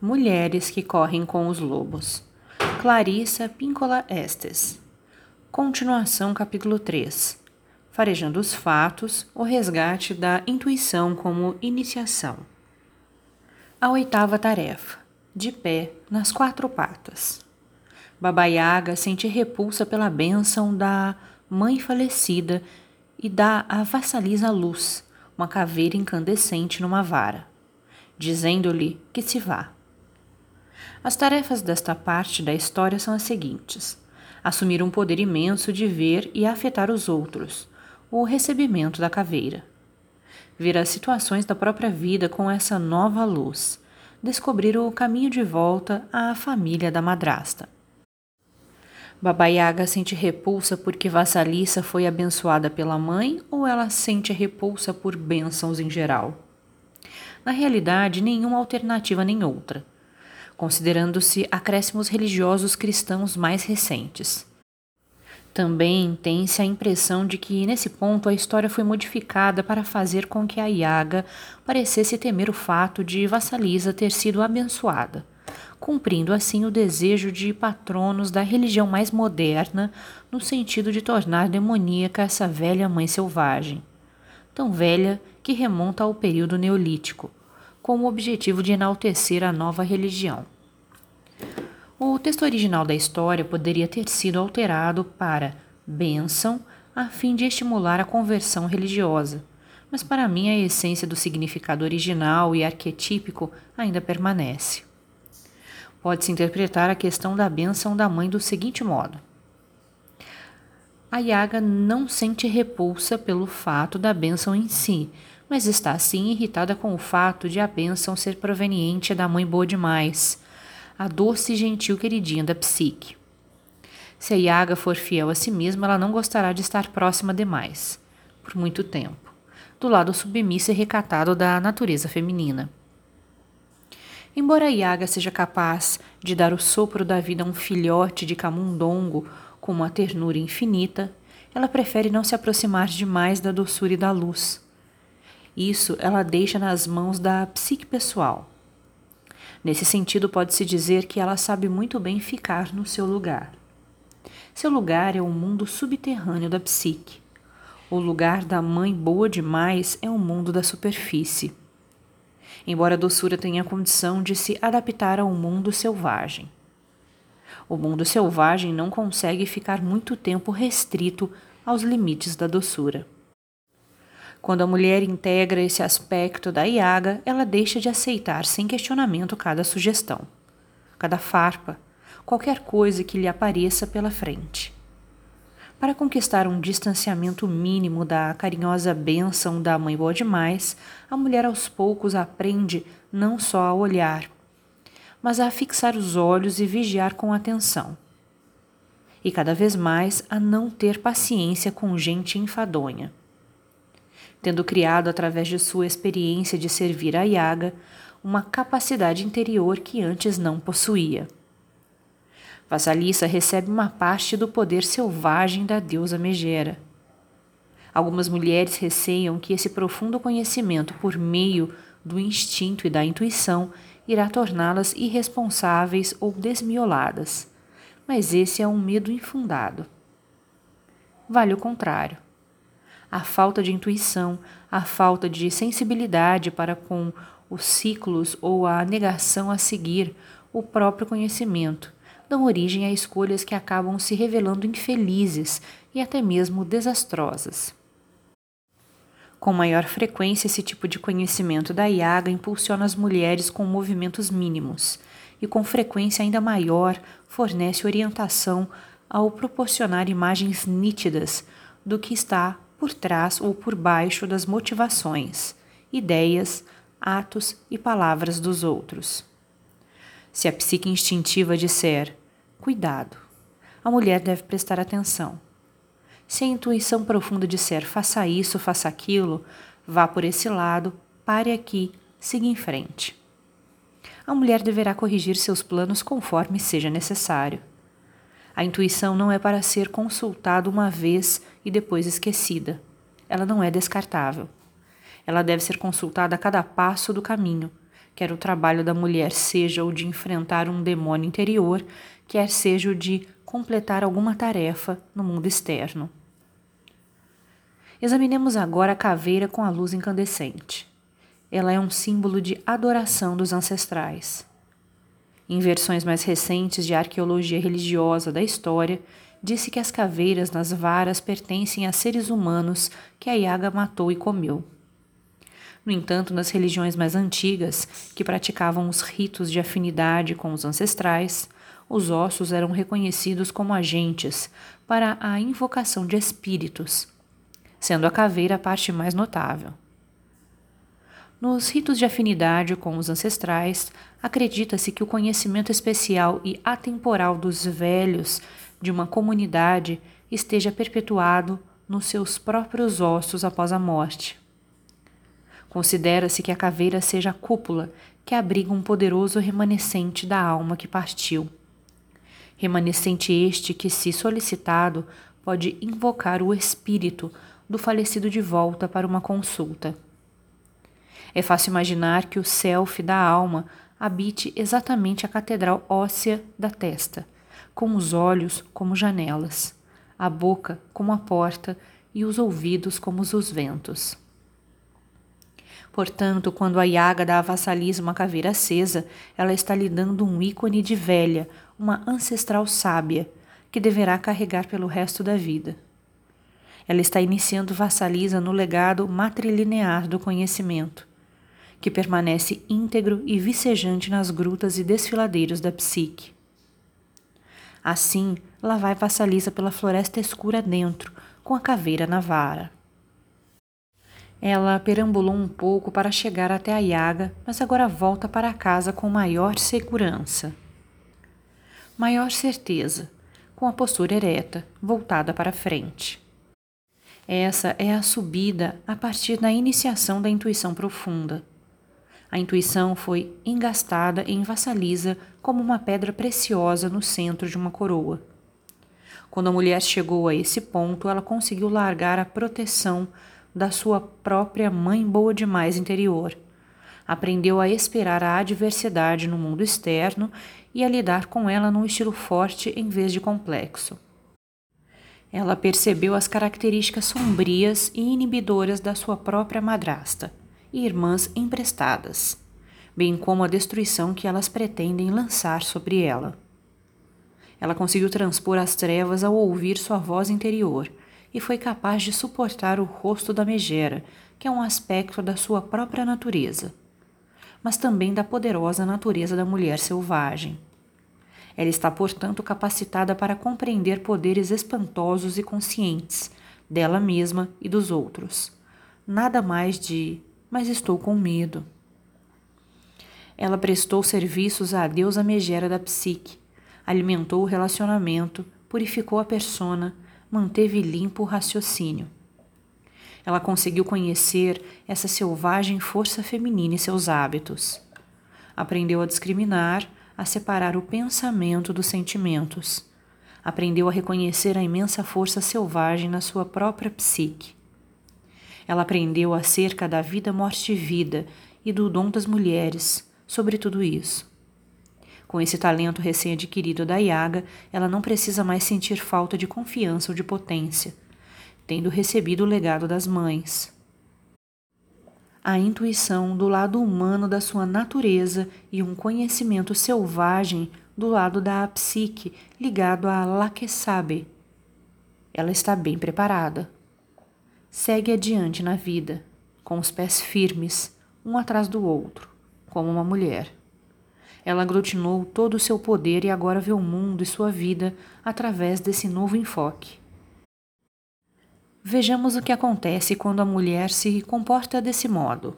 Mulheres que correm com os lobos. Clarissa Píncola Estes. Continuação, capítulo 3. Farejando os fatos, o resgate da intuição como iniciação. A oitava tarefa. De pé, nas quatro patas. Baba Yaga sente repulsa pela bênção da mãe falecida e dá à vassalisa luz, uma caveira incandescente numa vara, dizendo-lhe que se vá. As tarefas desta parte da história são as seguintes: assumir um poder imenso de ver e afetar os outros, o recebimento da caveira. Ver as situações da própria vida com essa nova luz, descobrir o caminho de volta à família da madrasta. Baba Yaga sente repulsa porque Vassalissa foi abençoada pela mãe ou ela sente repulsa por bênçãos em geral? Na realidade, nenhuma alternativa nem outra considerando-se acréscimos religiosos cristãos mais recentes. Também tem-se a impressão de que, nesse ponto, a história foi modificada para fazer com que a Iaga parecesse temer o fato de Vassalisa ter sido abençoada, cumprindo assim o desejo de patronos da religião mais moderna, no sentido de tornar demoníaca essa velha mãe selvagem, tão velha que remonta ao período neolítico, com o objetivo de enaltecer a nova religião. O texto original da história poderia ter sido alterado para bênção a fim de estimular a conversão religiosa, mas para mim a essência do significado original e arquetípico ainda permanece. Pode-se interpretar a questão da bênção da mãe do seguinte modo: a Yaga não sente repulsa pelo fato da bênção em si, mas está sim irritada com o fato de a bênção ser proveniente da mãe boa demais, a doce e gentil queridinha da psique. Se a Yaga for fiel a si mesma, ela não gostará de estar próxima demais, por muito tempo, do lado submisso e recatado da natureza feminina. Embora a Yaga seja capaz de dar o sopro da vida a um filhote de camundongo com uma ternura infinita, ela prefere não se aproximar demais da doçura e da luz isso ela deixa nas mãos da psique pessoal. Nesse sentido, pode-se dizer que ela sabe muito bem ficar no seu lugar. Seu lugar é o mundo subterrâneo da psique. O lugar da mãe boa demais é o mundo da superfície. Embora a doçura tenha condição de se adaptar ao mundo selvagem. O mundo selvagem não consegue ficar muito tempo restrito aos limites da doçura. Quando a mulher integra esse aspecto da iaga, ela deixa de aceitar sem questionamento cada sugestão, cada farpa, qualquer coisa que lhe apareça pela frente. Para conquistar um distanciamento mínimo da carinhosa bênção da mãe boa demais, a mulher aos poucos aprende não só a olhar, mas a fixar os olhos e vigiar com atenção. E cada vez mais a não ter paciência com gente enfadonha tendo criado através de sua experiência de servir a Yaga uma capacidade interior que antes não possuía. Vassalissa recebe uma parte do poder selvagem da deusa Megera. Algumas mulheres receiam que esse profundo conhecimento por meio do instinto e da intuição irá torná-las irresponsáveis ou desmioladas, mas esse é um medo infundado. Vale o contrário a falta de intuição, a falta de sensibilidade para com os ciclos ou a negação a seguir o próprio conhecimento dão origem a escolhas que acabam se revelando infelizes e até mesmo desastrosas. Com maior frequência, esse tipo de conhecimento da Iaga impulsiona as mulheres com movimentos mínimos e, com frequência ainda maior, fornece orientação ao proporcionar imagens nítidas do que está por trás ou por baixo das motivações, ideias, atos e palavras dos outros. Se a psique instintiva disser cuidado, a mulher deve prestar atenção. Se a intuição profunda disser faça isso, faça aquilo, vá por esse lado, pare aqui, siga em frente. A mulher deverá corrigir seus planos conforme seja necessário. A intuição não é para ser consultada uma vez e depois esquecida. Ela não é descartável. Ela deve ser consultada a cada passo do caminho, quer o trabalho da mulher seja o de enfrentar um demônio interior, quer seja o de completar alguma tarefa no mundo externo. Examinemos agora a caveira com a luz incandescente. Ela é um símbolo de adoração dos ancestrais. Em versões mais recentes de arqueologia religiosa da história, disse que as caveiras nas varas pertencem a seres humanos que a Yaga matou e comeu. No entanto, nas religiões mais antigas, que praticavam os ritos de afinidade com os ancestrais, os ossos eram reconhecidos como agentes para a invocação de espíritos, sendo a caveira a parte mais notável. Nos ritos de afinidade com os ancestrais, acredita-se que o conhecimento especial e atemporal dos velhos de uma comunidade esteja perpetuado nos seus próprios ossos após a morte. Considera-se que a caveira seja a cúpula que abriga um poderoso remanescente da alma que partiu. Remanescente este que, se solicitado, pode invocar o espírito do falecido de volta para uma consulta. É fácil imaginar que o self da alma habite exatamente a catedral óssea da testa, com os olhos como janelas, a boca como a porta e os ouvidos como os ventos. Portanto, quando a Yaga dá a vassaliza uma caveira acesa, ela está lhe dando um ícone de velha, uma ancestral sábia, que deverá carregar pelo resto da vida. Ela está iniciando vassaliza no legado matrilinear do conhecimento, que permanece íntegro e vicejante nas grutas e desfiladeiros da psique. Assim, lá vai vassaliza pela floresta escura dentro, com a caveira na vara. Ela perambulou um pouco para chegar até a Yaga, mas agora volta para casa com maior segurança. Maior certeza, com a postura ereta, voltada para frente. Essa é a subida a partir da iniciação da intuição profunda. A intuição foi engastada em vassaliza como uma pedra preciosa no centro de uma coroa. Quando a mulher chegou a esse ponto, ela conseguiu largar a proteção da sua própria mãe boa demais interior. Aprendeu a esperar a adversidade no mundo externo e a lidar com ela num estilo forte em vez de complexo. Ela percebeu as características sombrias e inibidoras da sua própria madrasta e irmãs emprestadas, bem como a destruição que elas pretendem lançar sobre ela. Ela conseguiu transpor as trevas ao ouvir sua voz interior e foi capaz de suportar o rosto da megera, que é um aspecto da sua própria natureza, mas também da poderosa natureza da mulher selvagem. Ela está, portanto, capacitada para compreender poderes espantosos e conscientes dela mesma e dos outros. Nada mais de, mas estou com medo. Ela prestou serviços à deusa megera da psique, alimentou o relacionamento, purificou a persona, manteve limpo o raciocínio. Ela conseguiu conhecer essa selvagem força feminina e seus hábitos. Aprendeu a discriminar, a separar o pensamento dos sentimentos. Aprendeu a reconhecer a imensa força selvagem na sua própria psique. Ela aprendeu acerca da vida, morte e vida e do dom das mulheres, sobre tudo isso. Com esse talento recém-adquirido da Yaga, ela não precisa mais sentir falta de confiança ou de potência, tendo recebido o legado das mães. A intuição do lado humano da sua natureza e um conhecimento selvagem do lado da psique ligado a Lakesabe. Ela está bem preparada. Segue adiante na vida, com os pés firmes, um atrás do outro, como uma mulher. Ela aglutinou todo o seu poder e agora vê o mundo e sua vida através desse novo enfoque. Vejamos o que acontece quando a mulher se comporta desse modo.